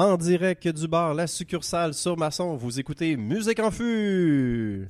En direct du bar La Succursale sur Masson, vous écoutez Musique en Fût.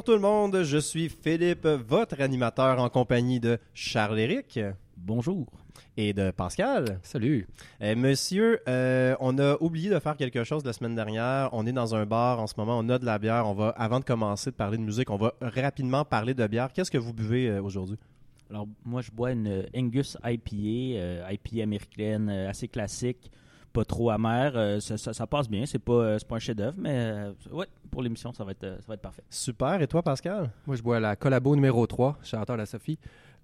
Bonjour tout le monde, je suis Philippe, votre animateur en compagnie de Charles-Éric Bonjour. et de Pascal. Salut. Euh, monsieur, euh, on a oublié de faire quelque chose la semaine dernière. On est dans un bar en ce moment, on a de la bière. On va, avant de commencer de parler de musique, on va rapidement parler de bière. Qu'est-ce que vous buvez euh, aujourd'hui? Alors, moi, je bois une Angus IPA, euh, IPA américaine euh, assez classique, pas trop amère. Euh, ça, ça- ça passe bien. C'est pas, euh, c'est pas un chef-d'œuvre, mais euh, ouais, pour l'émission, ça, va être, ça va être parfait. Super, et toi Pascal? Moi, je bois la collabo numéro 3, chanteur la Sophie.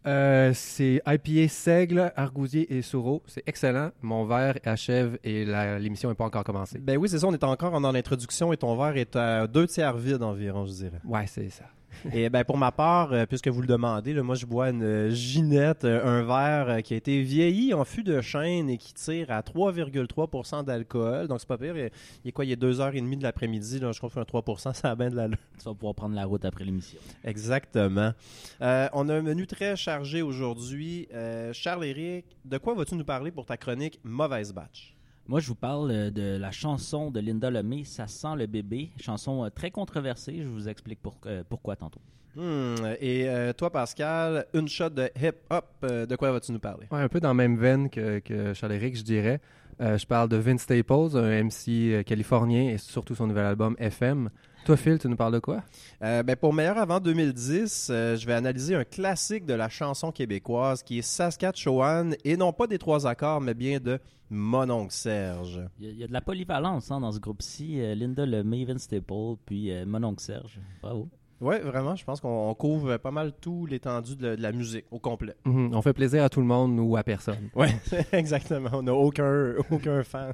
Euh, c'est IPA Seigle, Argousier et Soureau. C'est excellent. Mon verre achève et la- l'émission n'est pas encore commencée. Ben oui, c'est ça, on est encore en l'introduction et ton verre est à deux tiers vide environ, je dirais. Ouais, c'est ça. Et ben pour ma part, euh, puisque vous le demandez, là, moi je bois une Ginette, euh, un verre euh, qui a été vieilli en fût de chêne et qui tire à 3,3% d'alcool. Donc c'est pas pire. Il est quoi, il est 2h30 de l'après-midi, je trouve qu'un 3%, ça a bien de la Tu vas pouvoir prendre la route après l'émission. Exactement. Euh, on a un menu très chargé aujourd'hui. Euh, Charles-Éric, de quoi vas-tu nous parler pour ta chronique Mauvaise Batch? Moi, je vous parle euh, de la chanson de Linda Lemay, Ça sent le bébé. Chanson euh, très controversée. Je vous explique pour- euh, pourquoi tantôt. Hmm, Et euh, toi, Pascal, une shot de hip-hop, euh, de quoi vas-tu nous parler? Ouais, un peu dans la même veine que, que Charles-Éric, je dirais. Euh, je parle de Vince Staples, un MC californien et surtout son nouvel album FM. Toi, Phil, tu nous parles de quoi? Euh, ben, pour Meilleur avant 2010, euh, je vais analyser un classique de la chanson québécoise qui est Saskatchewan, et non pas des trois accords, mais bien de Mon oncle Serge. Il y, a, il y a de la polyvalence hein, dans ce groupe-ci. Euh, Linda Lemay, Vince Staple, puis euh, mon oncle Serge. Bravo. Ouais, vraiment, je pense qu'on on couvre pas mal tout l'étendue de, de la musique au complet. Mhm, On fait plaisir à tout le monde ou à personne. Ouais, exactement. On n'a aucun, aucun fan.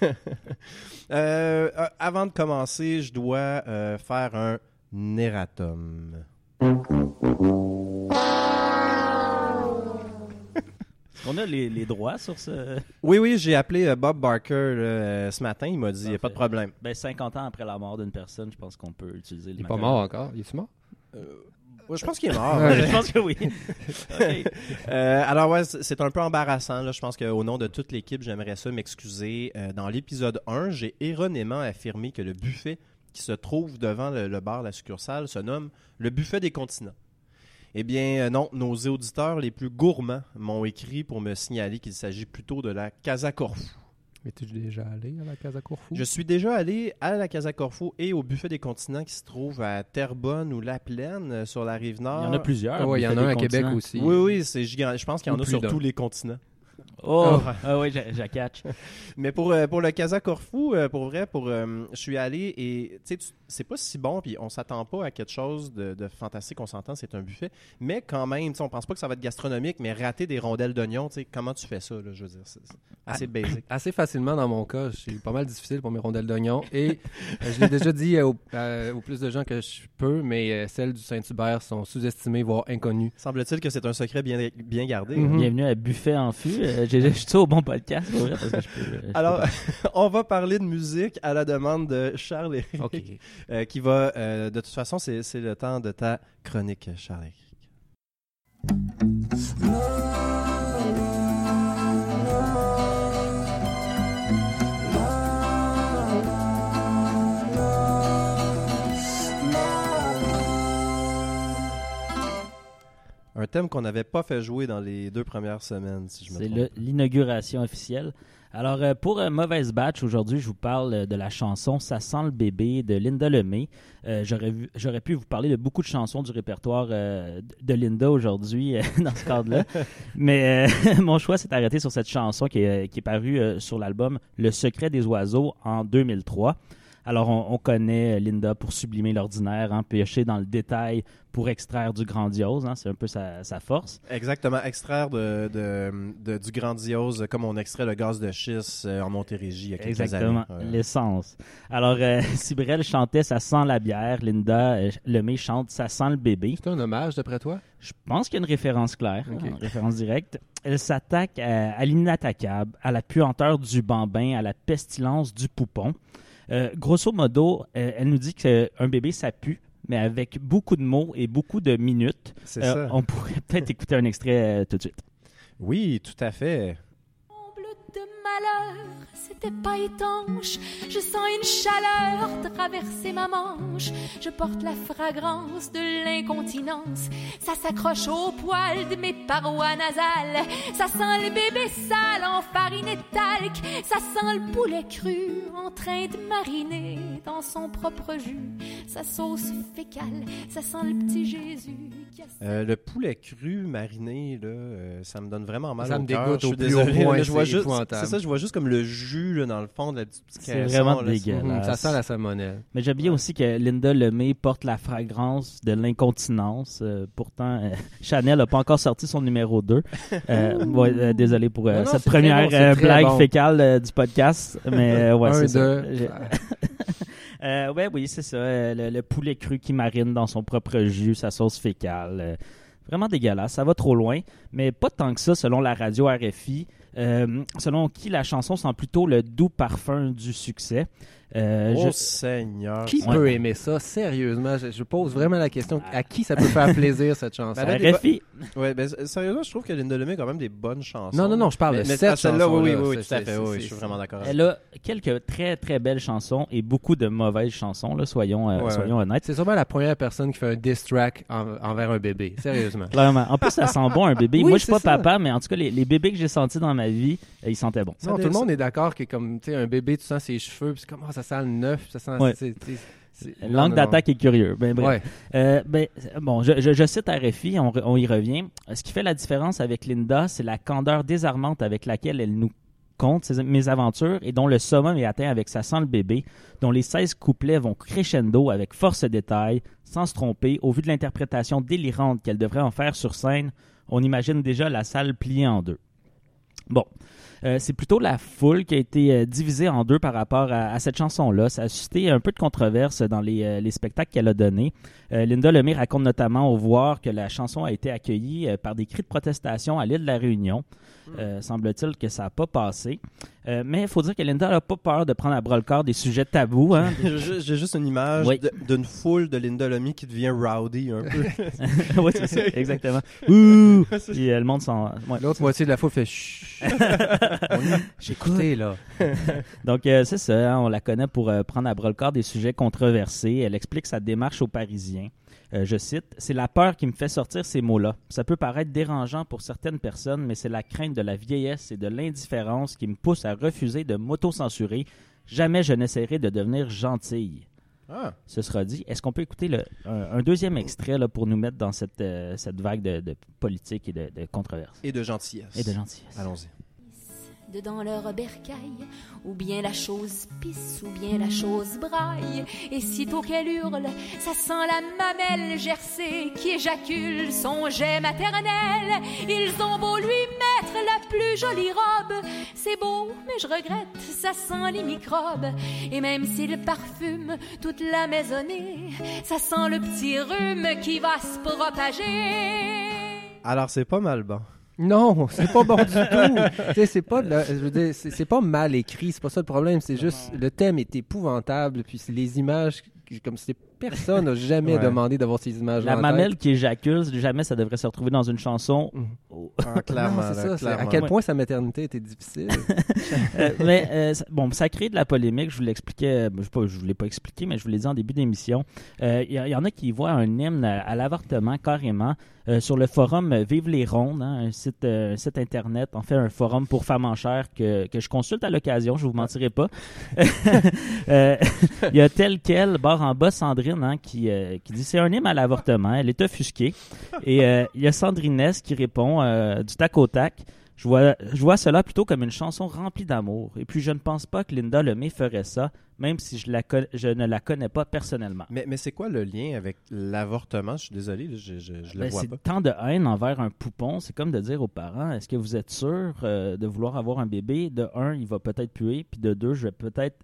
Euh, avant de commencer, je dois euh, faire un erratum. Qu'on a les, les droits sur ce... Oui, oui, j'ai appelé euh, Bob Barker là, euh, ce matin. Il m'a dit, il n'y a pas de problème. Ben, 50 ans après la mort d'une personne, je pense qu'on peut utiliser le Il est pas mort encore. Il est mort? Ouais, je pense qu'il est mort. Ouais. je pense que oui. Euh, alors ouais, c'est c'est un peu embarrassant. Là. Je pense qu'au nom de toute l'équipe, j'aimerais ça m'excuser. Euh, dans l'épisode 1, j'ai erronément affirmé que le buffet qui se trouve devant le, le bar La Succursale se nomme le buffet des continents. Eh bien euh, non, nos auditeurs les plus gourmands m'ont écrit pour me signaler qu'il s'agit plutôt de la Casa Corfou. Es-tu déjà allé à la Casa Corfou? Je suis déjà allé à la Casa Corfou et au buffet des continents qui se trouve à Terrebonne ou La Plaine euh, sur la rive nord. Il y en a plusieurs. Ah ouais, il y en a à Québec aussi. Oui, oui, c'est gigant. Je pense qu'il y en Ou a sur tous les continents. Oh, Ah. ah oui, j'ai j'ai catch. Mais pour, euh, pour le Casa Corfou, euh, pour vrai, pour, euh, je suis allé et tu sais, c'est pas si bon, puis on s'attend pas à quelque chose de, de fantastique, on s'entend, c'est un buffet. Mais quand même, tu sais, on pense pas que ça va être gastronomique, mais rater des rondelles d'oignon, tu sais, comment tu fais ça, là, je veux dire, c'est assez basic. Assez facilement dans mon cas. C'est pas mal difficile pour mes rondelles d'oignon. Et euh, je l'ai déjà dit euh, au, euh, au plus de gens que je peux, mais euh, celles du Saint-Hubert sont sous-estimées, voire inconnues. Semble-t-il que c'est un secret bien, bien gardé. Hein. Bienvenue à Buffet en fût. Euh, j'ai- Je suis au bon podcast, pour vrai, parce que je peux. euh, je Alors, on va parler de musique à la demande de Charles Éric, OK. euh, qui va, euh, de toute façon, c'est c'est le temps de ta chronique, Charles Éric. Un thème qu'on n'avait pas fait jouer dans les deux premières semaines, si je me C'est trompe. le- l'inauguration officielle. Alors, euh, pour euh, Mauvaise Batch, aujourd'hui, je vous parle euh, de la chanson Ça sent le bébé de Linda Lemay. J'aurais pu vous parler de beaucoup de chansons du répertoire de Linda aujourd'hui dans ce cadre-là. Mais mon choix s'est arrêté sur cette chanson qui est, qui est parue sur l'album Le secret des oiseaux en 2003. Alors, on, on connaît Linda pour sublimer l'ordinaire, hein, piocher dans le détail pour extraire du grandiose. hein, c'est un peu sa, sa force. Exactement, extraire de, de- de- du grandiose comme on extrait le gaz de schiste euh, en Montérégie il y a quelques Exactement, années. L'essence. Alors, euh, si Brel chantait Ça sent la bière, Linda euh, Lemay chante Ça sent le bébé. C'est un hommage, d'après toi? Je pense qu'il y a une référence claire, hein, une référence directe. Elle s'attaque à, à l'inattaquable, à la puanteur du bambin, à la pestilence du poupon. Euh, grosso modo, euh, elle nous dit qu'un bébé, ça pue, mais avec beaucoup de mots et beaucoup de minutes. C'est Euh, ça. on pourrait peut-être écouter un extrait tout de suite. Oui, tout à fait. De malheur, c'était pas étanche. Je sens une chaleur traverser ma manche. Je porte la fragrance de l'incontinence. Ça s'accroche au poil de mes parois nasales. Ça sent le bébé sale en farine et talc. Ça sent le poulet cru en train de mariner dans son propre jus. Sa sauce fécale, ça sent le petit Jésus Euh, le poulet cru mariné, là, euh, ça me donne vraiment mal Ça au me cœur. dégoûte Je suis au plus désolé, haut point, là, je vois c'est juste, c'est ça, je vois juste comme le jus là, dans le fond de la petite C'est vraiment là, dégueulasse. Mhm, ça sent la salmonelle. Mais j'aime bien aussi que Linda Lemay porte la fragrance de l'incontinence. Euh, pourtant, euh, Chanel n'a pas encore sorti son numéro 2. Euh, ouais, euh, désolé pour euh, Non, non, cette première bon, euh, blague bon. fécale euh, du podcast. Mais euh, ouais, un, deux. Euh, ouais, oui, c'est ça. euh, le, le poulet cru qui marine dans son propre jus, sa sauce fécale. euh, vraiment dégueulasse. Ça va trop loin. Mais pas tant que ça, selon la radio RFI. euh, selon qui la chanson sent plutôt le doux parfum du succès. Euh, Oh je- Seigneur. Qui Ouais. peut aimer ça? Sérieusement, je, je pose vraiment la question. À qui ça peut faire plaisir, cette chanson? Ben, là, RFI, Ouais, ben, sérieusement, je trouve que Linda Lemay a quand même des bonnes chansons. Non, non, non, je parle mais, de mais cette ah, celle-là, oui, oui, chanson-là. oui, tout à fait, oui, je suis vraiment d'accord. avec Elle a quelques très très belles chansons et beaucoup de mauvaises chansons, là, soyons, euh, Ouais, soyons honnêtes. C'est sûrement la première personne qui fait un diss track en- envers un bébé. Sérieusement. Clairement. En plus, ça sent bon un bébé. Oui, Moi, je suis pas ça. papa, mais en tout cas, les, les bébés que j'ai sentis dans ma vie, euh, ils sentaient bon. Non, tout le monde est d'accord que comme tu sais un bébé, tu sens ses cheveux, puis comme Ah, ça sent le neuf, ça sent. Ouais. c'est- c'est- c'est- non, Langue non, d'attaque est curieux. Ben, bref. Ouais. Euh, ben, bon, je, je, je cite RFI, on, y revient. Ce qui fait la différence avec Linda, c'est la candeur désarmante avec laquelle elle nous conte ses mésaventures et dont le summum est atteint avec sa sent le bébé, dont les 16 couplets vont crescendo avec force de détail, sans se tromper, au vu de l'interprétation délirante qu'elle devrait en faire sur scène, on imagine déjà la salle pliée en deux. Bon. Euh, c'est plutôt la foule qui a été euh, divisée en deux par rapport à, cette chanson-là. Ça a suscité un peu de controverse dans les, euh, les spectacles qu'elle a donnés. Linda Lemay raconte notamment au voir que la chanson a été accueillie par des cris de protestation à l'île de la Réunion. Euh, Semble-t-il que ça n'a pas passé. Euh, mais il faut dire que Linda n'a pas peur de prendre à bras le corps des sujets tabous. Hein. J'ai ju- J'ai juste une image Oui. d'une foule de Linda Lemay qui devient rowdy un peu. oui, c'est ça, exactement. Ouh! Puis euh, le monde s'en... ouais. L'autre moitié de la foule fait écouté là. Donc, euh, c'est ça, hein, on la connaît pour euh, prendre à bras le corps des sujets controversés. Elle explique sa démarche aux Parisiens. Euh, je cite C'est la peur qui me fait sortir ces mots-là. Ça peut paraître dérangeant pour certaines personnes, mais c'est la crainte de la vieillesse et de l'indifférence qui me pousse à refuser de m'auto-censurer. Jamais je n'essaierai de devenir gentille. Ah, Ce sera dit. Est-ce qu'on peut écouter le- un, un deuxième extrait là, pour nous mettre dans cette, euh, cette vague de, de politique et de, de controverses et de gentillesse. et de gentillesse Allons-y. Dedans leur bercaille, ou bien la chose pisse, ou bien la chose braille. Et sitôt qu'elle hurle, ça sent la mamelle gercée qui éjacule son jet maternel. Ils ont beau lui mettre la plus jolie robe, c'est beau, mais je regrette, ça sent les microbes. Et même s'il parfume toute la maisonnée, ça sent le petit rhume qui va se propager. Alors, c'est pas mal bon. Non, c'est pas bon du tout. Tu sais, c'est pas, la- je veux dire, c'est c'est pas mal écrit, c'est pas ça le problème. C'est juste le thème est épouvantable, puis c'est les images, comme si personne n'a jamais Ouais. demandé d'avoir ces images. La mamelle qui éjacule, jamais ça devrait se retrouver dans une chanson. Mhm. Oh. Ah, clairement. c'est là, ça. À quel Ouais. point sa maternité était difficile. Euh, mais euh, bon, ça crée de la polémique. Je vous l'expliquais, euh, je ne vous l'ai pas expliqué, mais je vous l'ai dit en début d'émission. Euh, Il y, en a qui voient un hymne à, à l'avortement carrément euh, sur le forum Vive les rondes, hein, un site, euh, un site internet, en fait un forum pour femmes en chair que, que je consulte à l'occasion. Je vous mentirai pas. Euh, Il y a tel quel barre en bas Sandrine hein, qui, euh, qui dit c'est un hymne à l'avortement. Elle est offusquée. Et euh, il y a Sandrine Ness qui répond euh, du tac au tac. Je vois, je vois cela plutôt comme une chanson remplie d'amour. Et puis je ne pense pas que Linda Lemay ferait ça, même si je, la je ne la connais pas personnellement. Mais, mais c'est quoi le lien avec l'avortement? Je suis désolé, je, je, je le Ben, vois c'est pas. tant de haine envers un poupon, c'est comme de dire aux parents est-ce que vous êtes sûr euh, de vouloir avoir un bébé? De un, il va peut-être puer, puis de deux, je vais peut-être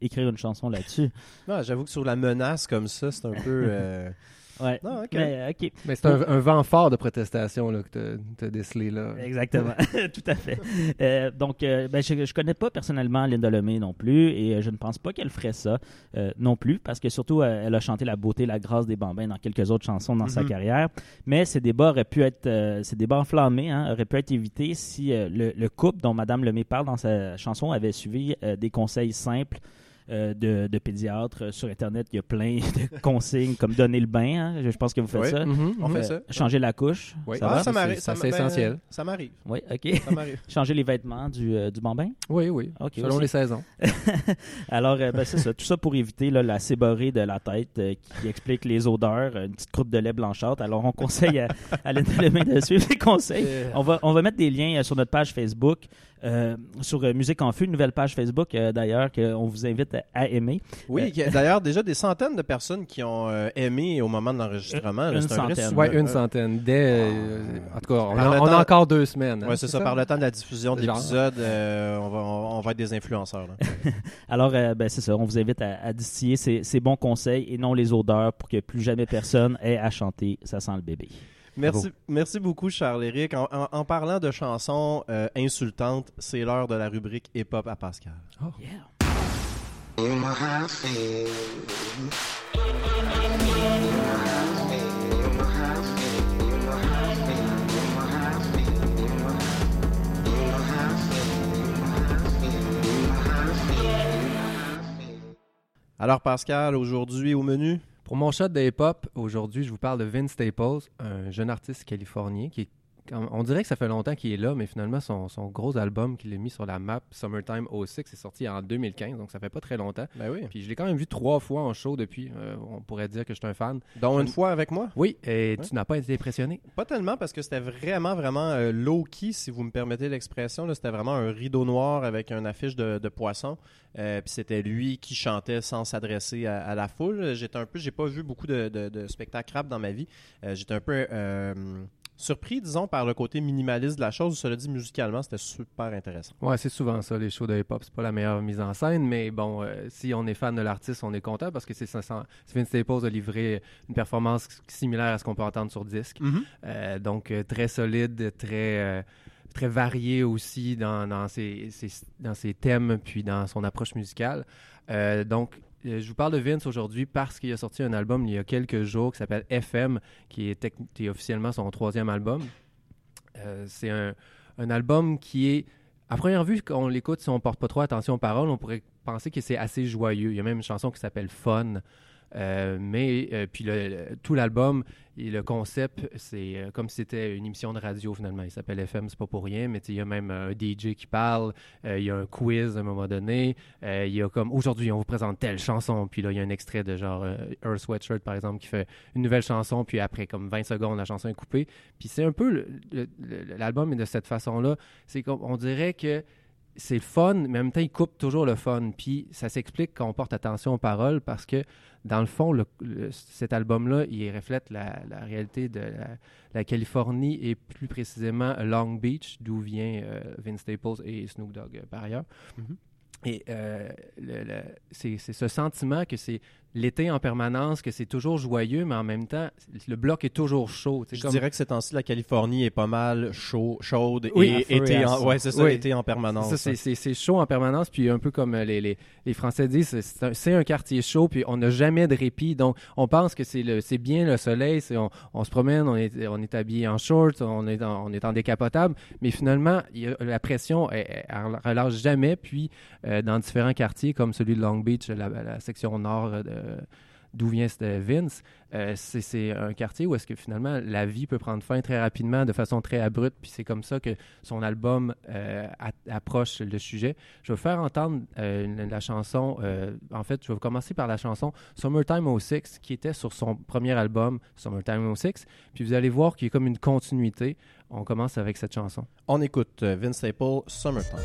écrire une chanson là-dessus. Non, j'avoue que sur la menace comme ça, c'est un peu... euh, Ouais. Non, ok. Mais, ok. Mais c'est un, un vent fort de protestation là, que tu as décelé là. Exactement, tout à fait. Euh, donc, euh, ben, je ne connais pas personnellement Linda Lemay non plus et euh, je ne pense pas qu'elle ferait ça euh, non plus parce que surtout, euh, elle a chanté La beauté, la grâce des bambins dans quelques autres chansons dans sa Mhm. carrière. Mais ces débats auraient pu être, euh, ces débats enflammés hein, auraient pu être évités si euh, le, le couple dont Madame Lemay parle dans sa chanson avait suivi euh, des conseils simples. Euh, de, de pédiatres Euh, sur internet il y a plein de consignes comme donner le bain hein. je, je pense que vous faites Oui. ça Mhm, On mhm. fait Euh, ça. changer la couche Oui. ça ah, va ça m'arrive. C'est- ça c'est m- ben, essentiel. Ça m'arrive. oui ok Ça m'arrive. changer les vêtements du, euh, du bambin? Oui, oui. Selon aussi. les saisons. Alors, euh, ben, c'est ça. Tout ça pour éviter là, la séborrhée de la tête euh, qui explique les odeurs, une petite croûte de lait blanchâtre. Alors, on conseille à, à de suivre les conseils. On va, on va mettre des liens euh, sur notre page Facebook, euh, sur euh, Musique en Feu, une nouvelle page Facebook euh, d'ailleurs qu'on vous invite à, à aimer. Oui, il y a d'ailleurs déjà des centaines de personnes qui ont euh, aimé au moment de l'enregistrement. Une un centaine. succès. Oui, une centaine. Dès, euh, en tout cas, on, a, on encore deux semaines. hein, Ouais, c'est ça. Par le temps de la diffusion de l'épisode, euh, on, va, on, on va être des influenceurs. là. Alors, euh, ben, c'est ça. On vous invite à, à distiller ces, ces bons conseils et non les odeurs pour que plus jamais personne ait à chanter Ça sent le bébé. Merci, merci beaucoup, Charles-Éric. En, en- en parlant de chansons euh, insultantes, c'est l'heure de la rubrique hip-hop à Pascal. Yeah. Alors, Pascal, aujourd'hui au menu, Pour mon shot de hip-hop, aujourd'hui, je vous parle de Vince Staples, un jeune artiste californien qui est on dirait que ça fait longtemps qu'il est là, mais finalement, son, son gros album qu'il a mis sur la map, Summertime 06, est sorti en 2015, donc ça fait pas très longtemps. ben oui. Puis je l'ai quand même vu trois fois en show depuis. Euh, on pourrait dire que je suis un fan. Dont une fois avec moi? Oui, et Ouais. tu n'as pas été impressionné? Pas tellement parce que c'était vraiment, vraiment euh, low-key, si vous me permettez l'expression. C'était vraiment un rideau noir avec une affiche de, de poisson. Euh, Puis c'était lui qui chantait sans s'adresser à, à la foule. J'étais un peu, j'ai pas vu beaucoup de, de- de spectacles rap dans ma vie. J'étais un peu surpris, disons, par le côté minimaliste de la chose. Cela dit, musicalement, c'était super intéressant. Ouais, c'est souvent ça, les shows de hip-hop. C'est pas la meilleure mise en scène, mais bon, euh, si on est fan de l'artiste, on est content parce que c'est Vince Staples a livré une performance similaire à ce qu'on peut entendre sur disque. Euh, donc, euh, très solide, très, euh, très varié aussi dans, dans, ses, ses- dans ses thèmes puis dans son approche musicale. Euh, donc, je vous parle de Vince aujourd'hui parce qu'il a sorti un album il y a quelques jours qui s'appelle FM, qui est, officiellement son troisième album. Euh, c'est un, un album qui est, à première vue, quand on l'écoute, si on porte pas trop attention aux paroles, on pourrait penser que c'est assez joyeux. Il y a même une chanson qui s'appelle Fun. Euh, mais euh, puis tout l'album le concept, c'est euh, comme si c'était une émission de radio finalement. Il s'appelle FM, c'est pas pour rien, mais il y a même un DJ qui parle, il y a un quiz à un moment donné, il y a comme aujourd'hui on vous présente telle chanson, puis là il y a un extrait de genre Earth Sweatshirt par exemple qui fait une nouvelle chanson, puis après comme 20 secondes la chanson est coupée. Puis c'est un peu l'album est de cette façon-là, c'est comme on dirait que c'est le fun, mais en même temps, il coupe toujours le fun. Puis ça s'explique quand on porte attention aux paroles parce que, dans le fond, le- le- cet album-là, il reflète la, la réalité de la, la Californie et plus précisément Long Beach, d'où vient euh, Vince Staples et Snoop Dogg euh, par ailleurs. Mhm. Et euh, c'est ce sentiment que c'est l'été en permanence, que c'est toujours joyeux, mais en même temps, le bloc est toujours chaud. Je comme- dirais que ces temps-ci, la Californie est pas mal chaud, chaude Oui, et été en, ouais, c'est ça, Oui. été en permanence. C'est- chaud en permanence, puis un peu comme euh, les, les, les Français disent, c'est- un, quartier chaud, puis on n'a jamais de répit. Donc, on pense que c'est bien le soleil, on, on se promène, on est, on est habillé en shorts, on est en, on est en décapotable, mais finalement, il y a- la pression, elle, elle relâche jamais. Puis, euh, dans différents quartiers, comme celui de Long Beach, la, la section nord euh, de, d'où vient Vince, euh, c'est un quartier où est-ce que finalement la vie peut prendre fin très rapidement, de façon très abrupte, puis c'est comme ça que son album euh, approche le sujet. Je vais vous faire entendre euh, la chanson, en fait, je vais commencer par la chanson Summertime 06, qui était sur son premier album, Summertime 06, puis vous allez voir qu'il y a comme une continuité. On commence avec cette chanson. On écoute Vince Staple, Summertime.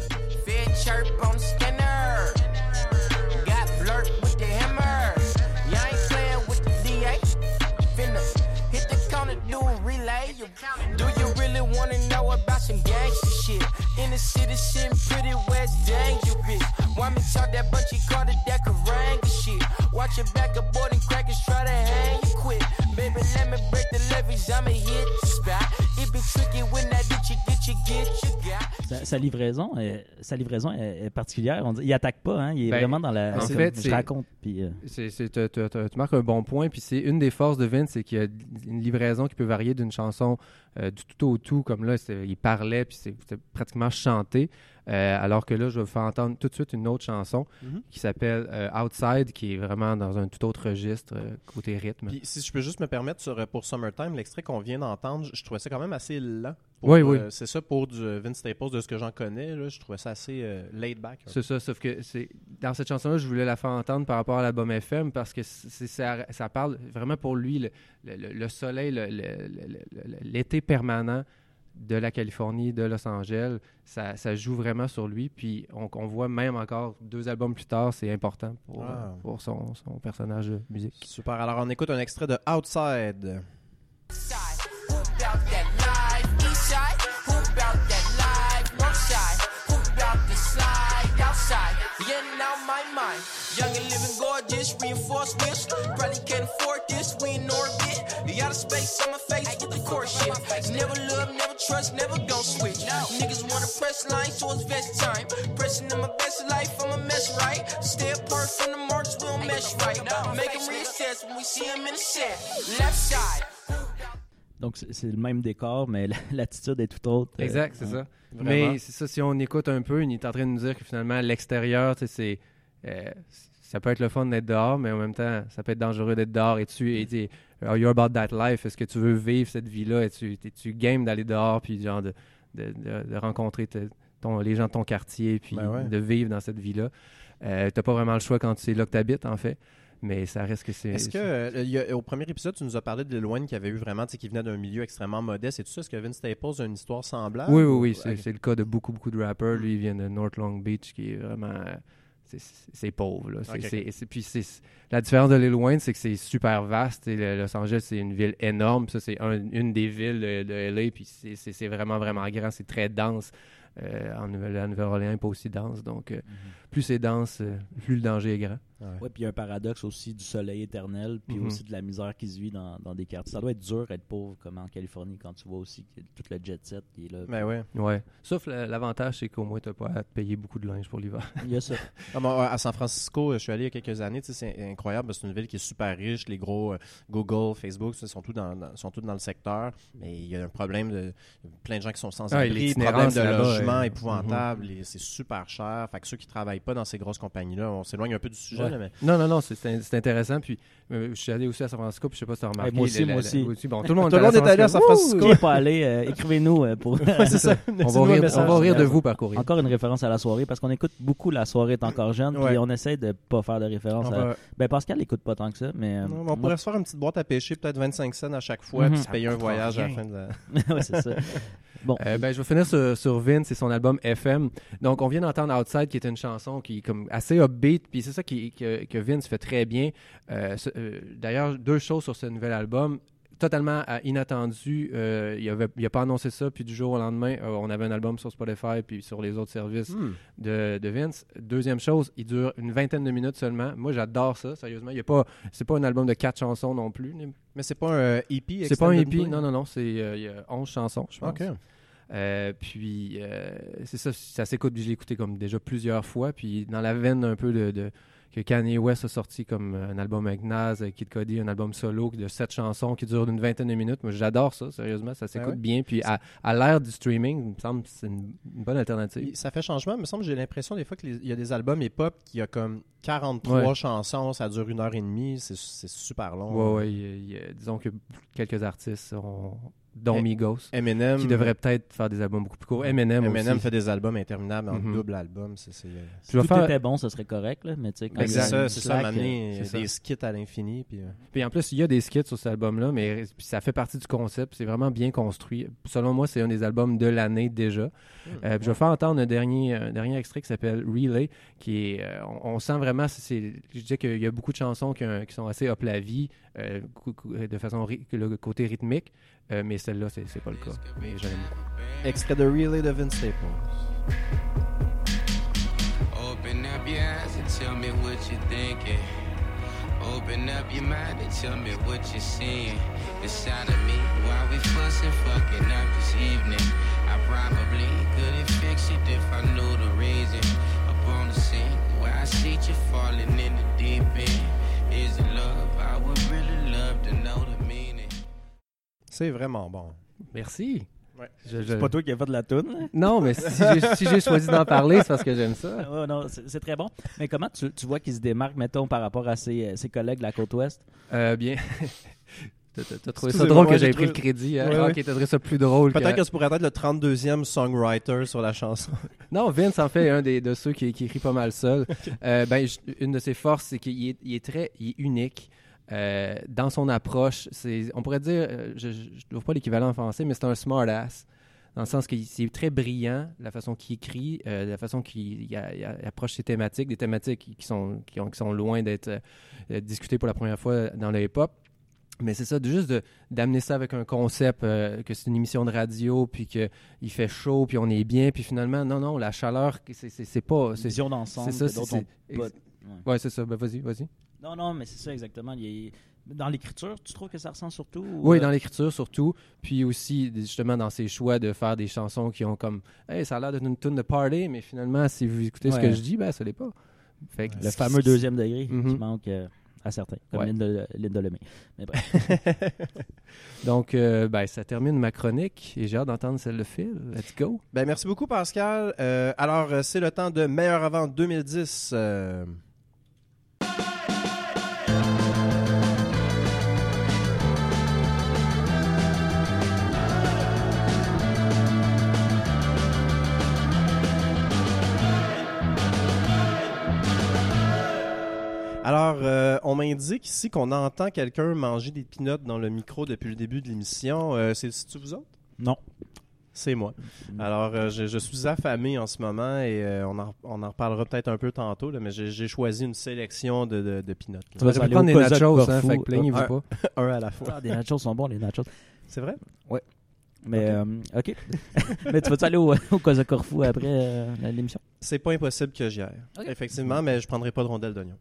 In the city, sitting pretty west, dangerous. Why me talk that bunch, he called it that Karanga shit. Watch your back, aboard and crackers try to hang you quick. Baby, let me break the leverage, I'ma hit the spot. Sa, livraison, est, sa livraison est, particulière. On dit, il attaque pas, hein? il est ben, vraiment dans la. En fait, je raconte. Puis, euh... tu marques un bon point. Puis c'est une des forces de Vince, c'est qu'il y a une livraison qui peut varier d'une chanson euh, du tout au tout, comme là, il parlait, puis c'était pratiquement chanté. Euh, alors que là, je vais vous faire entendre tout de suite une autre chanson mhm. qui s'appelle euh, Outside, qui est vraiment dans un tout autre registre côté rythme. Puis, si je peux juste me permettre sur, pour Summertime, l'extrait qu'on vient d'entendre, je, trouvais ça quand même assez lent. oui, oui. c'est ça pour du Vince Staples, de ce que j'en connais. Là, je trouvais ça assez laid back. C'est ça, sauf que c'est dans cette chanson-là, je voulais la faire entendre par rapport à l'album FM parce que ça, ça, parle vraiment pour lui, le, le soleil, l'été permanent de la Californie, de Los Angeles, ça, ça joue vraiment sur lui. Puis on, voit même encore deux albums plus tard, c'est important pour, ah. pour son, son, personnage de musique. Super. Alors on écoute un extrait de Outside. Young and living gorgeous, reinforced wish. Probably can't afford this, we in orbit. The outer space on my face with the core shit. Never love, never trust, never gon' switch. Niggas wanna press lines towards vest time. Pressing in my best life, I'm a mess right. Stay apart from the marks, we don't mesh right. Make them reassess when we see them in the set. Left side. Donc, c'est le même décor, mais l'attitude est tout autre. Exact, c'est ça. Mais c'est ça, si on écoute un peu, il est en train de nous dire que finalement, l'extérieur, c'est euh, ça peut être le fun d'être dehors, mais en même temps, ça peut être dangereux d'être dehors. Et tu, et are you about that life? Est-ce que tu veux vivre cette vie-là? Es-tu es-tu game d'aller dehors, puis genre de, de, de, rencontrer ton, les gens de ton quartier, puis ben de vivre dans cette vie-là? Euh, tu n'as pas vraiment le choix quand c'est là que tu habites, en fait. Mais ça reste que c'est. Est-ce que, euh, au premier épisode, tu nous as parlé de Loin qui avait eu vraiment, tu sais, qui venait d'un milieu extrêmement modeste et tout ça. Est-ce que Vince Staples a une histoire semblable? Oui, oui, oui. C'est le cas de beaucoup, beaucoup de rappers. Lui, il vient de North Long Beach, qui est vraiment c'est pauvre. Là. puis la différence de l'île Wayne, c'est que c'est super vaste. Et Los Angeles, c'est une ville énorme. Ça, c'est une des villes de, de LA. Puis c'est vraiment, vraiment grand. C'est très dense. Euh, en Nouvelle-Orléans n'est pas aussi dense. Donc, euh, mm-hmm. plus c'est dense, euh, plus le danger est grand. Oui, puis il y a un paradoxe aussi du soleil éternel, puis mm-hmm. aussi de la misère qui se vit dans, dans, des quartiers. Ça doit être dur être pauvre, comme en Californie, quand tu vois aussi tout le jet set qui est là. Mais ben oui. Ouais. Sauf l'avantage, c'est qu'au moins, tu n'as pas à te payer beaucoup de linge pour l'hiver. Il y a ça. Ah, à San Francisco, je suis allé il y a quelques années. C'est incroyable. C'est une ville qui est super riche. Les gros Google, Facebook, sont tous dans, sont tous dans le secteur. Mais il y a un problème de plein de gens qui sont sans abri, problème de logement épouvantable. Mm-hmm. C'est super cher. Fait que ceux qui travaillent pas dans ces grosses compagnies-là, on s'éloigne un peu du sujet. Mais... Non, non, non, c'est intéressant. Puis euh, je suis allé aussi à San Francisco, puis je sais pas si tu as remarqué. moi aussi, moi aussi. Bon, tout le monde, est allé à San Francisco. Qui n'est pas allé, euh, écrivez-nous euh, pour. c'est ça. on va rire, on va rire de vous par courrier. Encore une référence à la soirée, parce qu'on écoute beaucoup La soirée est encore jeune, puis on essaie de pas faire de référence à. Ben, Pascal n'écoute pas tant que ça, mais. on pourrait se faire une petite boîte à pêcher, peut-être 25 cents à chaque fois, puis se payer un voyage à la fin de la. ouais, c'est ça. Bon. Euh, ben, je vais finir sur, sur, Vince et son album FM. Donc, on vient d'entendre Outside, qui est une chanson qui est comme assez upbeat, puis c'est ça qui, que, que, Vince fait très bien. Euh, euh, d'ailleurs, deux choses sur ce nouvel album totalement inattendu. Euh, il n'a pas annoncé ça, puis du jour au lendemain, on avait un album sur Spotify puis sur les autres services hmm. de, de, Vince. Deuxième chose, il dure une vingtaine de minutes seulement. Moi, j'adore ça, sérieusement. Il y a pas, c'est pas un album de quatre chansons non plus. Mais c'est pas un EP C'est pas un EP, non, non, non. C'est, il y a 11 chansons, je pense. Euh, puis euh, c'est ça, ça s'écoute. Je l'ai écouté comme déjà plusieurs fois. Puis dans la veine un peu de, que Kanye West a sorti comme un album avec Nas, avec Kid Cody, un album solo de sept chansons qui dure une vingtaine de minutes. Moi, j'adore ça, sérieusement, ça s'écoute ouais? bien. Puis à, à l'ère du streaming, il me semble que c'est une, une bonne alternative. Ça fait changement. Il me semble j'ai l'impression des fois qu'il y a des albums hip-hop qui a comme 43 Ouais. chansons, ça dure une heure et demie, c'est super long. Ouais, ouais, il y a- il y a- disons que quelques artistes, ont, dont Eh, Migos, Eminem, qui devraient peut-être faire des albums beaucoup plus courts. Eminem, Eminem aussi. fait des albums interminables en Mhm. double album. C'est c'est, euh, Si tout faire- était bon, ce serait correct, là, mais tu sais, quand c'est il y a ça, c'est ça, des skits à l'infini. Puis, euh, Puis en plus, il y a des skits sur cet album-là, mais puis ça fait partie du concept. C'est vraiment bien construit. Selon moi, c'est un des albums de l'année déjà. Euh, puis je vais faire entendre un dernier, un dernier extrait qui s'appelle Relay, qui est, euh, on, on sent vraiment, c'est- je disais qu'il y a beaucoup de chansons qui, qui sont assez up la vie, euh, cou- de façon le côté rythmique, euh, mais celle-là, c'est, c'est pas le cas. Mais j'aime. Extrait de Relay de Vince Staples. Open up your eyes and tell me what you're thinking. Open up your mind and tell me what you're seeing inside of me. While we fussing, fucking up this evening. I probably couldn't fix it if I knew the reason. Up on the scene where I see you falling in the deep end. Is it love? I would really love to know the meaning. C'est vraiment bon. Merci. Ouais. Je- je- C'est pas toi qui as fait de la toune. Non, mais si j'ai, si j'ai choisi d'en parler, c'est parce que j'aime ça. Ouais, non, c'est c'est très bon. Mais comment tu, tu vois qu'il se démarque, mettons, par rapport à ses, euh, ses collègues de la côte ouest? Euh, bien. T'as, trouvé ça drôle que j'avais j'ai pris le crédit. Hein? Ouais, Ah, ouais. ok, t'as trouvé ça plus drôle. Peut-être que... que tu pourrais être le 32e songwriter sur la chanson. Non, Vince en fait un des, de ceux qui, qui écrit pas mal seul. Euh, ben, une de ses forces, c'est qu'il est, il est très il est unique. euh, dans son approche, c'est, on pourrait dire, euh, je ne trouve pas l'équivalent en français, mais c'est un smart ass. Dans le sens qu'il c'est très brillant, la façon qu'il écrit, euh, la façon qu'il approche ses thématiques, des thématiques qui, qui sont, qui, ont- qui sont loin d'être euh, discutées pour la première fois dans le hip-hop. Mais c'est ça, de- juste d'amener ça avec un concept, euh, que c'est une émission de radio, puis qu'il fait chaud, puis on est bien, puis finalement, non, non, la chaleur, c'est- pas... c'est- Vision d'ensemble. C'est ça, c'est... c'est- pas- ex- ouais. Ouais, c'est ça. Ben, vas-y, vas-y. Non, non, mais c'est ça exactement. Il Dans l'écriture, tu trouves que ça ressent surtout? ou, Oui, euh, dans l'écriture surtout, puis aussi justement dans ses choix de faire des chansons qui ont comme, hey, ça a l'air d'être une tune de party, mais finalement, si vous écoutez ce que je dis, ben, ça l'est pas. Fait que Le fameux deuxième degré Mhm. qui manque euh, à certains, comme Ouais. Linda, Linda Lemay. Mais bref. Donc, euh, ben, ça termine ma chronique et j'ai hâte d'entendre celle de Phil. Let's go. Ben, merci beaucoup, Pascal. Euh, alors, euh, c'est le temps de Meilleur avant 2010. Alors, euh, on m'indique ici qu'on entend quelqu'un manger des pinottes dans le micro depuis le début de l'émission. Euh, c'est c'est-tu vous autres? Non. C'est moi. Alors, euh, je, je suis affamé en ce moment et euh, on, en, on en reparlera peut-être un peu tantôt, là, mais j'ai choisi une sélection de, de, de peanuts. Tu vas prendre des nachos, hein, fait que plaignez-vous Ah. pas. Un à la fois. Ah, des nachos sont bons, les nachos. C'est vrai? Mais, euh, OK. mais tu vas-tu aller au, au Cosa Corfou après euh, l'émission? C'est pas impossible que j'y aille. Effectivement, mais je prendrai pas de rondelles d'oignon.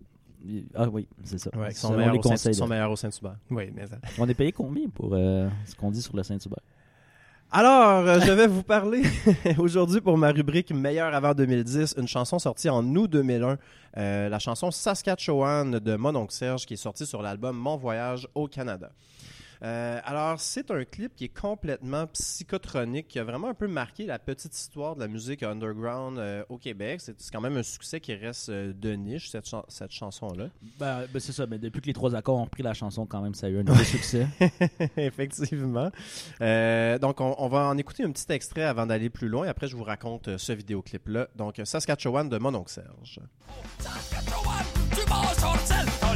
Ah oui, c'est ça. Ouais, ils sont meilleurs les au sont meilleurs Saint-Hubert. Oui, mais ça- On est payé combien pour euh, ce qu'on dit sur le Saint-Hubert? Alors, euh, je vais vous parler aujourd'hui pour ma rubrique Meilleur avant 2010, une chanson sortie en août 2001, euh, la chanson Saskatchewan de Mononcle Serge qui est sortie sur l'album Mon voyage au Canada. Euh, alors, c'est un clip qui est complètement psychotronique, qui a vraiment un peu marqué la petite histoire de la musique underground euh, au Québec. C'est quand même un succès qui reste euh, de niche, cette, cette chanson-là. Ben, ben, c'est ça, mais depuis que les trois accords ont repris la chanson, quand même, ça a eu un nouveau succès. Effectivement. Euh, donc, on, on va en écouter un petit extrait avant d'aller plus loin. Après, je vous raconte euh, ce vidéoclip-là. Donc, Saskatchewan de Mon oncle Serge. Saskatchewan, tu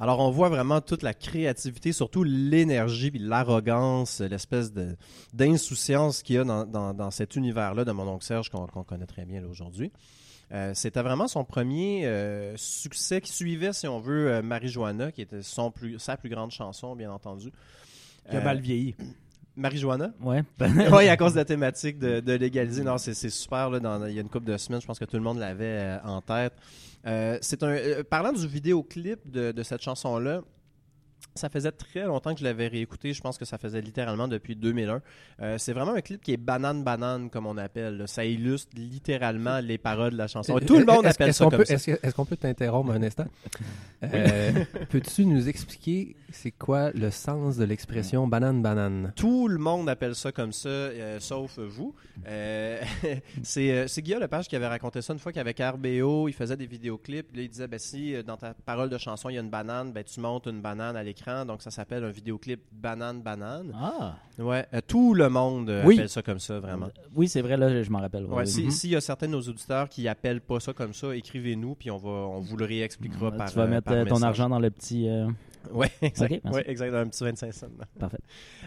Alors, on voit vraiment toute la créativité, surtout l'énergie, puis l'arrogance, euh, l'espèce de- d'insouciance qu'il y a dans, dans- dans cet univers-là de Mon oncle Serge qu'on connaît très bien aujourd'hui. Euh, C'était vraiment son premier euh, succès qui suivait, si on veut, euh, Marijuana, qui était son plus, sa plus grande chanson, bien entendu. Qui a Euh, mal vieilli. Marijuana? Ouais. oui, à cause de la thématique de, de légaliser. Non, c'est super. Là, dans- il y a une couple de semaines, je pense que tout le monde l'avait euh, en tête. Euh, c'est un. euh, parlant du vidéoclip de, de cette chanson-là, ça faisait très longtemps que je l'avais réécouté. Je pense que ça faisait littéralement depuis 2001. Euh, c'est vraiment un clip qui est banane-banane, comme on appelle. là. Ça illustre littéralement les paroles de la chanson. Tout le monde Est-ce- appelle est-ce ça qu'on comme peut- ça. Est-ce qu'on peut t'interrompre un instant? Euh, Peux-tu nous expliquer c'est quoi le sens de l'expression banane-banane? Tout le monde appelle ça comme ça, euh, sauf vous. Euh, c'est euh, c'est Guillaume Lepage qui avait raconté ça une fois qu'avec RBO, il faisait des vidéoclips. Là, il disait ben, si euh, dans ta parole de chanson il y a une banane, ben, tu montes une banane à l'écran. Donc ça s'appelle un vidéoclip banane-banane. Ah. Ouais, euh, tout le monde euh, Oui. appelle ça comme ça, vraiment. Oui, c'est vrai, là, je m'en rappelle. Ouais, oui. Mhm. S'il y a certains de nos auditeurs qui appellent pas ça comme ça, écrivez-nous, puis on, va, on vous le réexpliquera Ouais, par tu vas euh, mettre par ton argent dans le petit. Ouais, exact. Ok, merci. ouais, exact, dans un petit 25 cents. Parfait.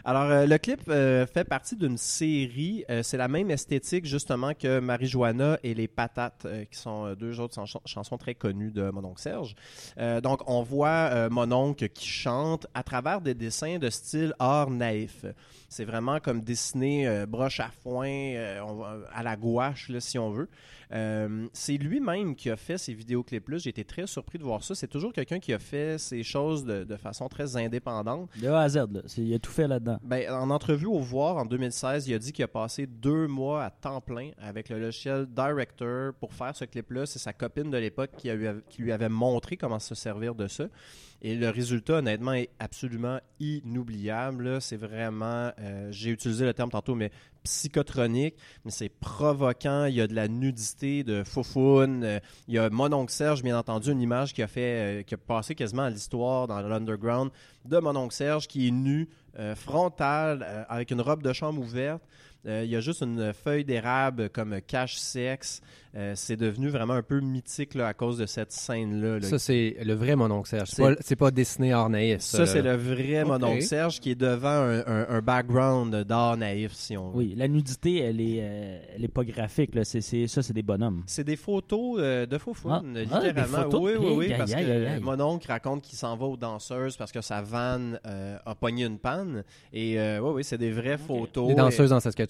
Alors, le clip fait partie d'une série. C'est la même esthétique, justement, que Marijuana et Les Patates, qui sont deux autres chan- chansons très connues de mon oncle Serge. Donc, on voit euh, mon oncle qui chante à travers des dessins de style art naïf. C'est vraiment comme dessiné euh, broche à foin, euh, on à la gouache, là, si on veut. Euh, c'est lui-même qui a fait ces vidéoclips-là. J'ai été très surpris de voir ça. C'est toujours quelqu'un qui a fait ces choses de, de façon très indépendante. De A à Z, là. Il a tout fait là-dedans. Ben, en entrevue au Voir en 2016, il a dit qu'il a passé deux mois à temps plein avec le logiciel Director pour faire ce clip-là. C'est sa copine de l'époque qui lui avait montré comment se servir de ça. Et le résultat, honnêtement, est absolument inoubliable. C'est vraiment, euh, j'ai utilisé le terme tantôt, mais psychotronique, mais c'est provoquant. Il y a de la nudité, de foufoune. Euh, il y a mon oncle Serge, bien entendu, une image qui a fait, euh, qui a passé quasiment à l'histoire dans l'underground de mon oncle Serge qui est nu, euh, frontal, avec une robe de chambre ouverte. Euh, il y a juste une feuille d'érable comme cache-sexe. Euh, c'est devenu vraiment un peu mythique là, à cause de cette scène-là. là. Ça, c'est le vrai mon oncle Serge. C'est- C'est pas, pas dessiné hors naïf. Ça, c'est le vrai mon Ok. oncle Serge qui est devant un, un- un background d'art naïf, si on veut. Oui, la nudité, elle est, euh, elle est pas graphique. Là. C'est, c'est- ça, c'est des bonhommes. C'est des photos euh, de faux Ah. fun, Ah, littéralement. des photos? Oui, oui, oui, Aïe, parce que mon oncle raconte qu'il s'en va aux danseuses parce que sa vanne euh, a pogné une panne. Et euh, oui, oui, c'est des vraies photos. Des danseuses en Saskatchewan.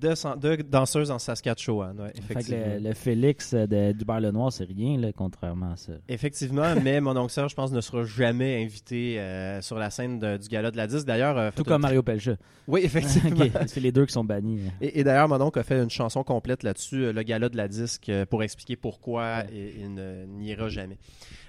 De, san- de danseuses en Saskatchewan, ouais, Fait que effectivement. le, le Félix euh, de, du bar Le Noir, c'est rien, là, contrairement à ça. Effectivement, mais mon oncle je pense, ne sera jamais invité euh, sur la scène de- du gala de la disque. D'ailleurs, euh, Tout fait comme Mario Pelcha. Oui, effectivement. C'est les deux qui sont bannis. Et, et d'ailleurs, mon oncle a fait une chanson complète là-dessus, le gala de la disque, pour expliquer pourquoi il, il ne- n'ira jamais.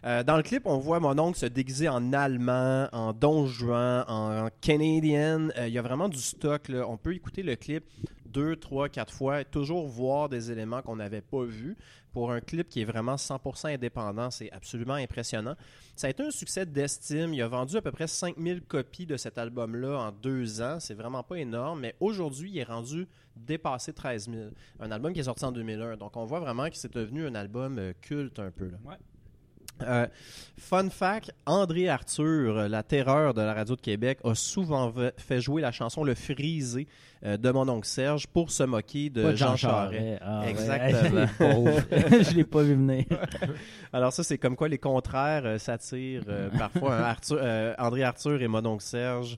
Euh, dans le clip, on voit mon oncle se déguiser en allemand, en don juan, en, en canadien. Euh, il y a vraiment du stock. On peut écouter le clip deux, trois, quatre fois, et toujours voir des éléments qu'on n'avait pas vus. Pour un clip qui est vraiment 100% indépendant, c'est absolument impressionnant. Ça a été un succès d'estime. Il a vendu à peu près 5000 copies de cet album-là en deux ans. C'est vraiment pas énorme, mais aujourd'hui, il est rendu dépassé 13 000. Un album qui est sorti en 2001. Donc, on voit vraiment que c'est devenu un album euh, culte un peu. Euh, fun fact, André Arthur, euh, la terreur de la radio de Québec, a souvent ve- fait jouer la chanson Le Frisé euh, de mon oncle Serge pour se moquer de Jean, Charest. Ah. Exactement. Je l'ai pas vu venir. Alors ça, c'est comme quoi les contraires euh, s'attirent parfois. hein. Arthur- André Arthur et mon oncle Serge,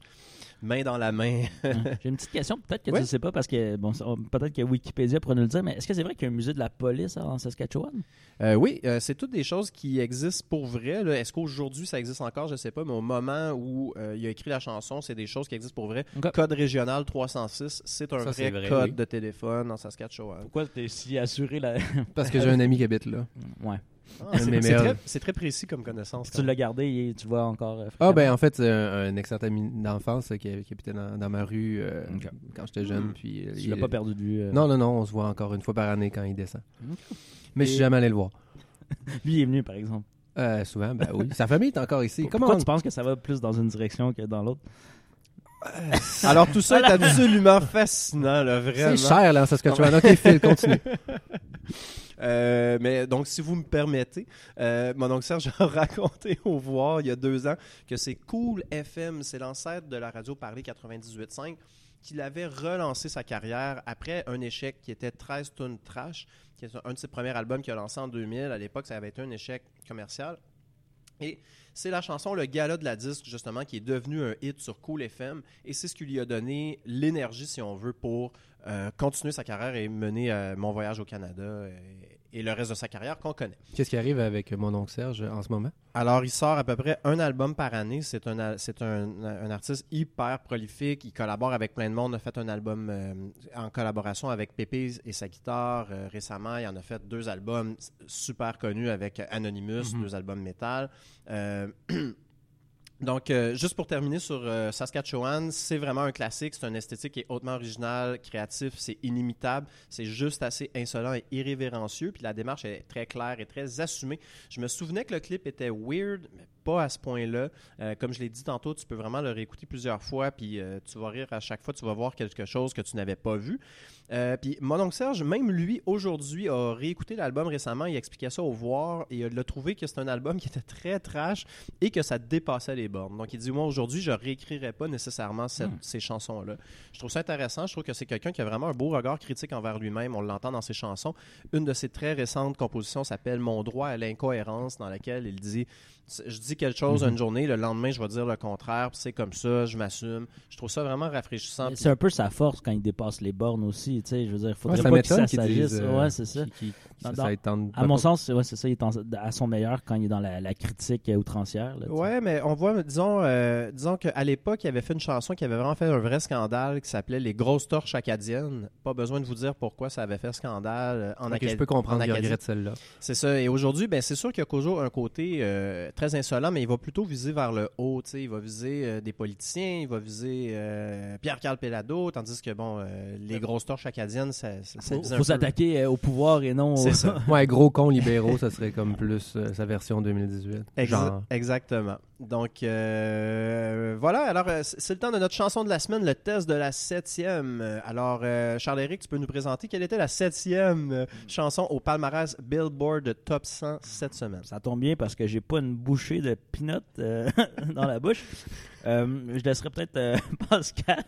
main dans la main. J'ai une petite question, peut-être que tu ne sais pas, parce que bon, peut-être que Wikipédia pourrait nous le dire, mais est-ce que c'est vrai qu'il y a un musée de la police en Saskatchewan? Euh, oui, euh, c'est toutes des choses qui existent pour vrai. là. Est-ce qu'aujourd'hui ça existe encore? Je ne sais pas, mais au moment où euh, il a écrit la chanson, c'est des choses qui existent pour vrai. Code régional 306, c'est un Ça, vrai, c'est vrai, code oui. de téléphone en Saskatchewan. Pourquoi tu es si assuré là? Parce que j'ai un ami qui habite là. ouais. Ah, c'est très, précis comme connaissance. Tu l'as gardé et tu vois encore. euh, Ah, ben en fait, c'est un, un excellent ami d'enfance euh, qui, qui habitait dans, dans ma rue euh, quand j'étais jeune. Puis, euh, Tu il- l'as pas perdu de vue. euh. Non, non, non, on se voit encore une fois par année quand il descend. Mais je suis Et- jamais allé le voir. Lui il est venu, par exemple. Euh, souvent, ben oui. Sa famille est encore ici. Pourquoi Comment tu penses que ça va plus dans une direction que dans l'autre? Alors tout ça est absolument fascinant, là, vraiment. C'est cher, là, en Saskatchewan. ok, Phil, continue. Euh, mais donc, si vous me permettez, euh, mon oncle Serge a raconté au voir il y a deux ans que c'est Cool FM, c'est l'ancêtre de la radio Parler 98.5 qu'il avait relancé sa carrière après un échec qui était 13 tonnes trash, qui est un de ses premiers albums qu'il a lancé en 2000. À l'époque, ça avait été un échec commercial. Et c'est la chanson Le Gala de la disque, justement, qui est devenu un hit sur Cool FM. Et c'est ce qui lui a donné l'énergie, si on veut, pour euh, continuer sa carrière et mener euh, Mon Voyage au Canada et, le reste de sa carrière qu'on connaît. Qu'est-ce qui arrive avec mon oncle Serge en ce moment? Alors, il sort à peu près un album par année. C'est un, c'est un, un artiste hyper prolifique. Il collabore avec plein de monde. Il a fait un album euh, en collaboration avec Pépé et sa guitare. Euh, récemment, il en a fait deux albums super connus avec Anonymous, Mhm. deux albums métal. Euh, Donc, euh, juste pour terminer sur euh, Saskatchewan, c'est vraiment un classique. C'est un esthétique qui est hautement original, créatif, c'est inimitable. C'est juste assez insolent et irrévérencieux. Puis la démarche est très claire et très assumée. Je me souvenais que le clip était weird, mais pas à ce point-là. Euh, comme je l'ai dit tantôt, tu peux vraiment le réécouter plusieurs fois, puis euh, tu vas rire à chaque fois, tu vas voir quelque chose que tu n'avais pas vu. Euh, puis mon oncle Serge, même lui, aujourd'hui, a réécouté l'album récemment, il expliquait ça au voir, et il a trouvé que c'est un album qui était très trash et que ça dépassait les bornes. Donc il dit, moi aujourd'hui, je réécrirais pas nécessairement cette- Hmm. ces chansons-là. Je trouve ça intéressant, je trouve que c'est quelqu'un qui a vraiment un beau regard critique envers lui-même, on l'entend dans ses chansons. Une de ses très récentes compositions s'appelle Mon droit à l'incohérence, dans laquelle il dit je dis quelque chose Mhm. une journée, le lendemain, je vais dire le contraire, puis c'est comme ça, je m'assume. Je trouve ça vraiment rafraîchissant. C'est un peu sa force quand il dépasse les bornes aussi. Tu sais, je veux dire, il faudrait Ouais, ça pas que ça s'agisse. euh, ouais, c'est ça. qui- qui- Dans- ça, dans- ça étende À mon sens, c'est ouais, c'est ça. Il est en- à son meilleur quand il est dans la, la critique euh, outrancière. là. Ouais, mais on voit, disons, euh, disons qu'à l'époque, il avait fait une chanson qui avait vraiment fait un vrai scandale qui s'appelait Les grosses torches acadiennes. Pas besoin de vous dire pourquoi ça avait fait scandale en Ok, Acadie. je peux comprendre en qu'il regrette celle-là. C'est ça. Et aujourd'hui, ben, c'est sûr qu'il y a toujours un côté euh, très insolent, mais il va plutôt viser vers le haut. tu sais. Il va viser euh, des politiciens, il va viser euh, Pierre-Carl Pelado, tandis que, bon, euh, les grosses torches acadiennes, ça, ça, ça Faut, vise un faut peu- s'attaquer euh, au pouvoir et non au... C'est ça. Ouais, gros con libéraux, ça serait comme plus euh, sa version 2018. Exa- Genre. Exactement. Donc, euh, voilà. Alors, c'est le temps de notre chanson de la semaine, le test de la septième. Alors, euh, Charles-Éric, tu peux nous présenter quelle était la septième euh, chanson au palmarès Billboard Top 100 cette semaine? Ça tombe bien parce que j'ai pas une bouchée de peanut euh, dans la bouche. Euh, je laisserai peut-être euh, Pascal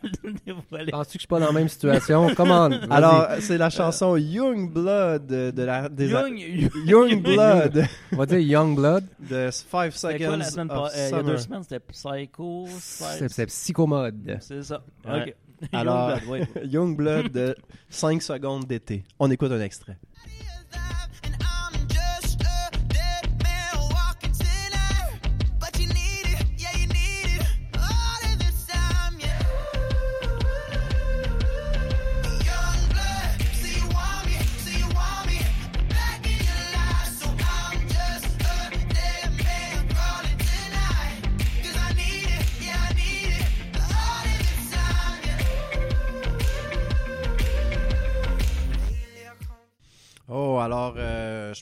dévoiler. Penses-tu que je suis pas dans la même situation? Comment? Alors, c'est la chanson Young Blood de, la... Des Young, Young Blood on va dire Young Blood. de 5 C'était Seconds quoi la semaine of pas- euh, Il y a deux Summer. semaines, c'était Psycho. C'est c'est psychomode. C'est ça. Ouais. Ok. Alors- Young Blood, ouais. Young Blood de 5 secondes d'été. On écoute un extrait.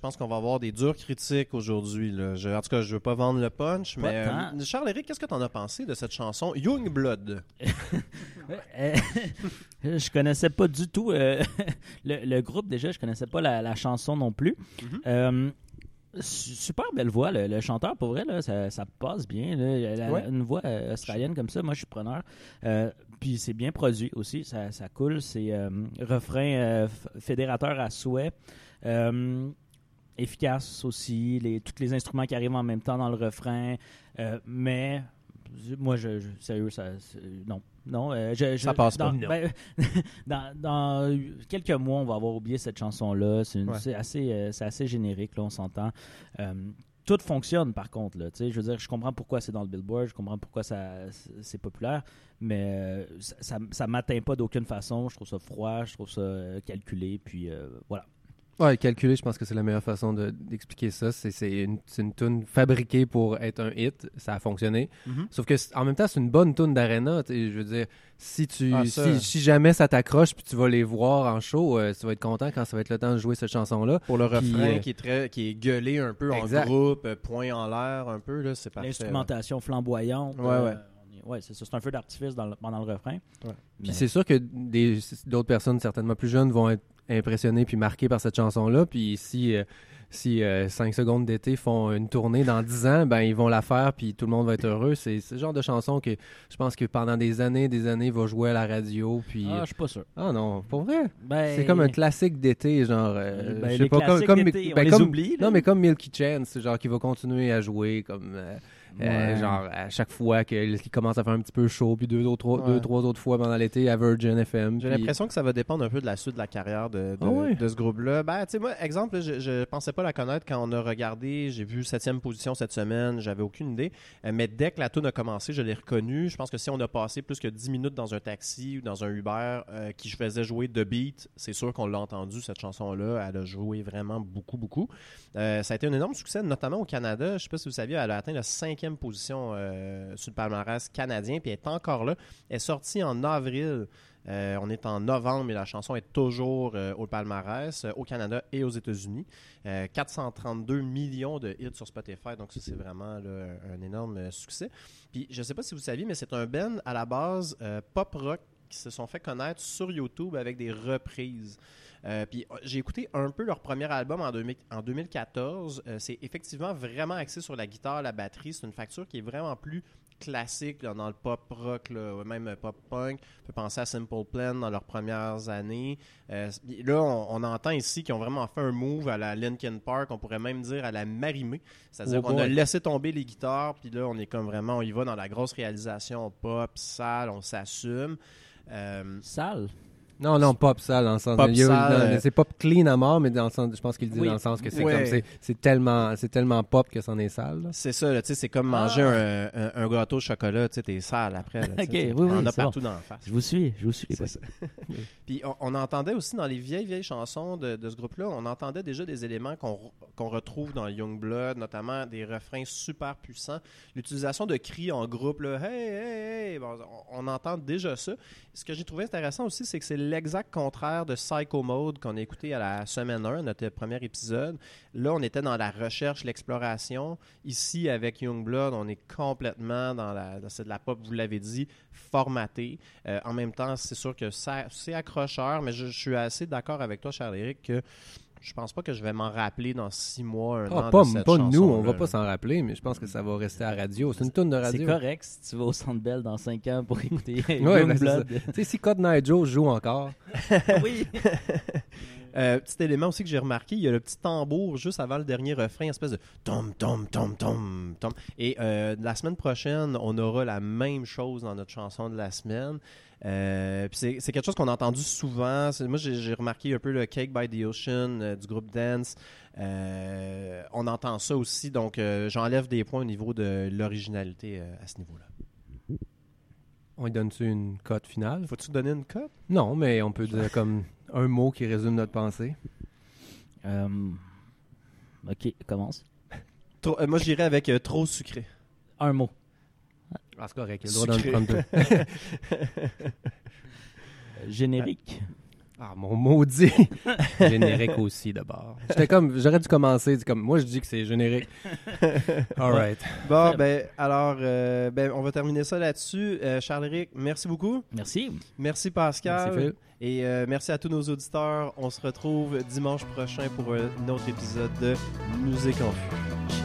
Pense qu'on va avoir des dures critiques aujourd'hui. là. Je- en tout cas, je veux pas vendre le punch, Pas mais euh, Charles-Éric, qu'est-ce que tu en as pensé de cette chanson Young Blood? Euh, je connaissais pas du tout euh, le, le groupe déjà, je connaissais pas la, la chanson non plus. Su- super belle voix, le, le chanteur pour vrai, là, ça, ça passe bien. là. La- Ouais. Une voix australienne comme ça, moi je suis preneur. Euh, puis c'est bien produit aussi, ça, ça coule. C'est euh, refrain euh, fédérateur à souhait. Efficace aussi, les, tous les instruments qui arrivent en même temps dans le refrain. Euh, mais moi, je, je- sérieux, ça, non. Non, euh, je, je- Ça passe dans, pas. Ben, dans, dans quelques mois, on va avoir oublié cette chanson-là. C'est Ouais. assez, euh, assez générique, là, on s'entend. Euh, tout fonctionne, par contre. Là, je veux dire, je comprends pourquoi c'est dans le Billboard, je comprends pourquoi c'est populaire, mais ça, ça m'atteint pas d'aucune façon. Je trouve ça froid, je trouve ça calculé, puis voilà. Ouais, calculer, je pense que c'est la meilleure façon de- d'expliquer ça. C'est une, une tune fabriquée pour être un hit. Ça a fonctionné. Mhm. Sauf que en même temps, c'est une bonne tune d'arena. Je veux dire, si tu, Ah, si, si jamais ça t'accroche puis tu vas les voir en show, euh, tu vas être content quand ça va être le temps de jouer cette chanson-là. Pour le Puis, refrain euh, qui est très qui est gueulé un peu Exact. en groupe, euh, point en l'air un peu là, c'est parfait. L'instrumentation flamboyante. Ouais, euh, ouais. ouais, c'est ça. C'est un feu d'artifice dans le- pendant le refrain. Ouais. Mais- Puis c'est sûr que des- d'autres personnes, certainement plus jeunes, vont être impressionné puis marqué par cette chanson-là. Puis si, euh, si 5 secondes d'été font une tournée dans 10 ans, ben ils vont la faire puis tout le monde va être heureux. C'est le genre de chanson que je pense que pendant des années, des années, va jouer à la radio. Puis Ah, je suis pas sûr. ah non, pour vrai? Ben, C'est comme un classique d'été, genre. euh, Ben, je sais les pas, comme, on ben, les comme- oublie, là. Non, mais comme Milky Chance, c'est genre qui va continuer à jouer comme. Euh, Ouais. genre à chaque fois qu'il commence à faire un petit peu chaud, puis deux, trois, Ouais. deux trois autres fois pendant l'été à Virgin FM. J'ai puis- l'impression que ça va dépendre un peu de la suite de la carrière de, de, Ah ouais? de ce groupe-là. Ben, tu sais, moi, exemple, je, je pensais pas la connaître quand on a regardé. J'ai vu septième position cette semaine. J'avais aucune idée. Euh, mais dès que la tune a commencé, je l'ai reconnue. Je pense que si on a passé plus que 10 minutes dans un taxi ou dans un Uber euh, qui faisait jouer The Beat, c'est sûr qu'on l'a entendu, cette chanson-là. Elle a joué vraiment beaucoup, beaucoup. Euh, ça a été un énorme succès, notamment au Canada. Je sais pas si vous saviez, elle a atteint la position euh, sur le palmarès canadien, puis elle est encore là. Elle est sortie en avril. Euh, on est en novembre et la chanson est toujours euh, au palmarès, au Canada et aux États-Unis. Euh, 432 millions de hits sur Spotify, donc ça c'est vraiment un énorme succès. Puis je sais pas si vous saviez, mais c'est un band à la base pop rock qui se sont fait connaître sur YouTube avec des reprises. Euh, puis euh, j'ai écouté un peu leur premier album en, 2000 en 2014. Euh, c'est effectivement vraiment axé sur la guitare, la batterie. C'est une facture qui est vraiment plus classique là, dans le pop rock, là, même euh, pop punk. On peut penser à Simple Plan dans leurs premières années. Euh, là, on, on entend ici qu'ils ont vraiment fait un move à la Linkin Park. On pourrait même dire à la Marimé. C'est-à-dire Oh qu'on a laissé tomber les guitares, puis là, on est comme vraiment, on y va dans la grosse réalisation pop, sale, on s'assume. Euh, Sale? Non, non, pop sale dans le sens. Pop dans- euh, C'est pop clean à mort, mais dans le sens, je pense qu'il dit Oui. dans le sens que c'est Ouais. comme c'est- c'est tellement, c'est tellement pop que c'en est sale. là. C'est ça, là, tu sais, c'est comme manger un, un- un gâteau au chocolat, tu sais, t'es sale après. là, Ok, oui, oui, On a partout dans la face. Je vous suis, je vous suis. Puis on, on entendait aussi dans les vieilles, vieilles chansons de, de ce groupe-là, on entendait déjà des éléments qu'on qu'on retrouve dans Youngblood, notamment des refrains super puissants. L'utilisation de cris en groupe, là, hey, hey, hey, bon, on, on entend déjà ça. Ce que j'ai trouvé intéressant aussi, c'est que c'est l'exact contraire de Psycho Mode qu'on a écouté à la semaine 1, notre premier épisode. Là, on était dans la recherche, l'exploration. Ici, avec Youngblood, on est complètement dans la, c'est la pop, vous l'avez dit, formaté. Euh, en même temps, c'est sûr que c'est accrocheur, mais je, je suis assez d'accord avec toi, Charles-Éric, que je pense pas que je vais m'en rappeler dans six mois, un Ah, an pas de cette pas nous, on va pas s'en rappeler, mais je pense que ça va rester à radio. C'est une tonne de C'est radio. correct si tu vas au Centre Bell dans 5 ans pour écouter Ouais, ben, c'est. Tu sais, si Eye Joe joue encore, oui. Euh, petit élément aussi que j'ai remarqué, il y a le petit tambour juste avant le dernier refrain, espèce de tom tom tom tom tom. Et euh, la semaine prochaine, on aura la même chose dans notre chanson de la semaine. Euh, c'est quelque chose qu'on a entendu souvent. Moi, j'ai remarqué un peu le Cake by the Ocean euh, du groupe Dance. Euh, on entend ça aussi, donc euh, j'enlève des points au niveau de l'originalité euh, à ce niveau-là. on lui donne-tu une cote finale? Faut-tu donner une cote? Non, mais on peut dire comme un mot qui résume notre pensée. Ok, commence. Trop- euh, moi, je dirais avec euh, trop sucré. Un mot. Ah, c'est correct, il a le droit d'en prendre deux. Générique. Ah, mon maudit! générique aussi, d'abord. J'étais comme, j'aurais dû commencer, comme, moi je dis que c'est générique. Alright. Bon, ben, alors, euh, ben, on va terminer ça là-dessus. Euh, Charles-Éric, merci beaucoup. Merci. Merci Pascal. Merci, Phil. Et euh, merci à tous nos auditeurs. On se retrouve dimanche prochain pour un autre épisode de Musique en Fût.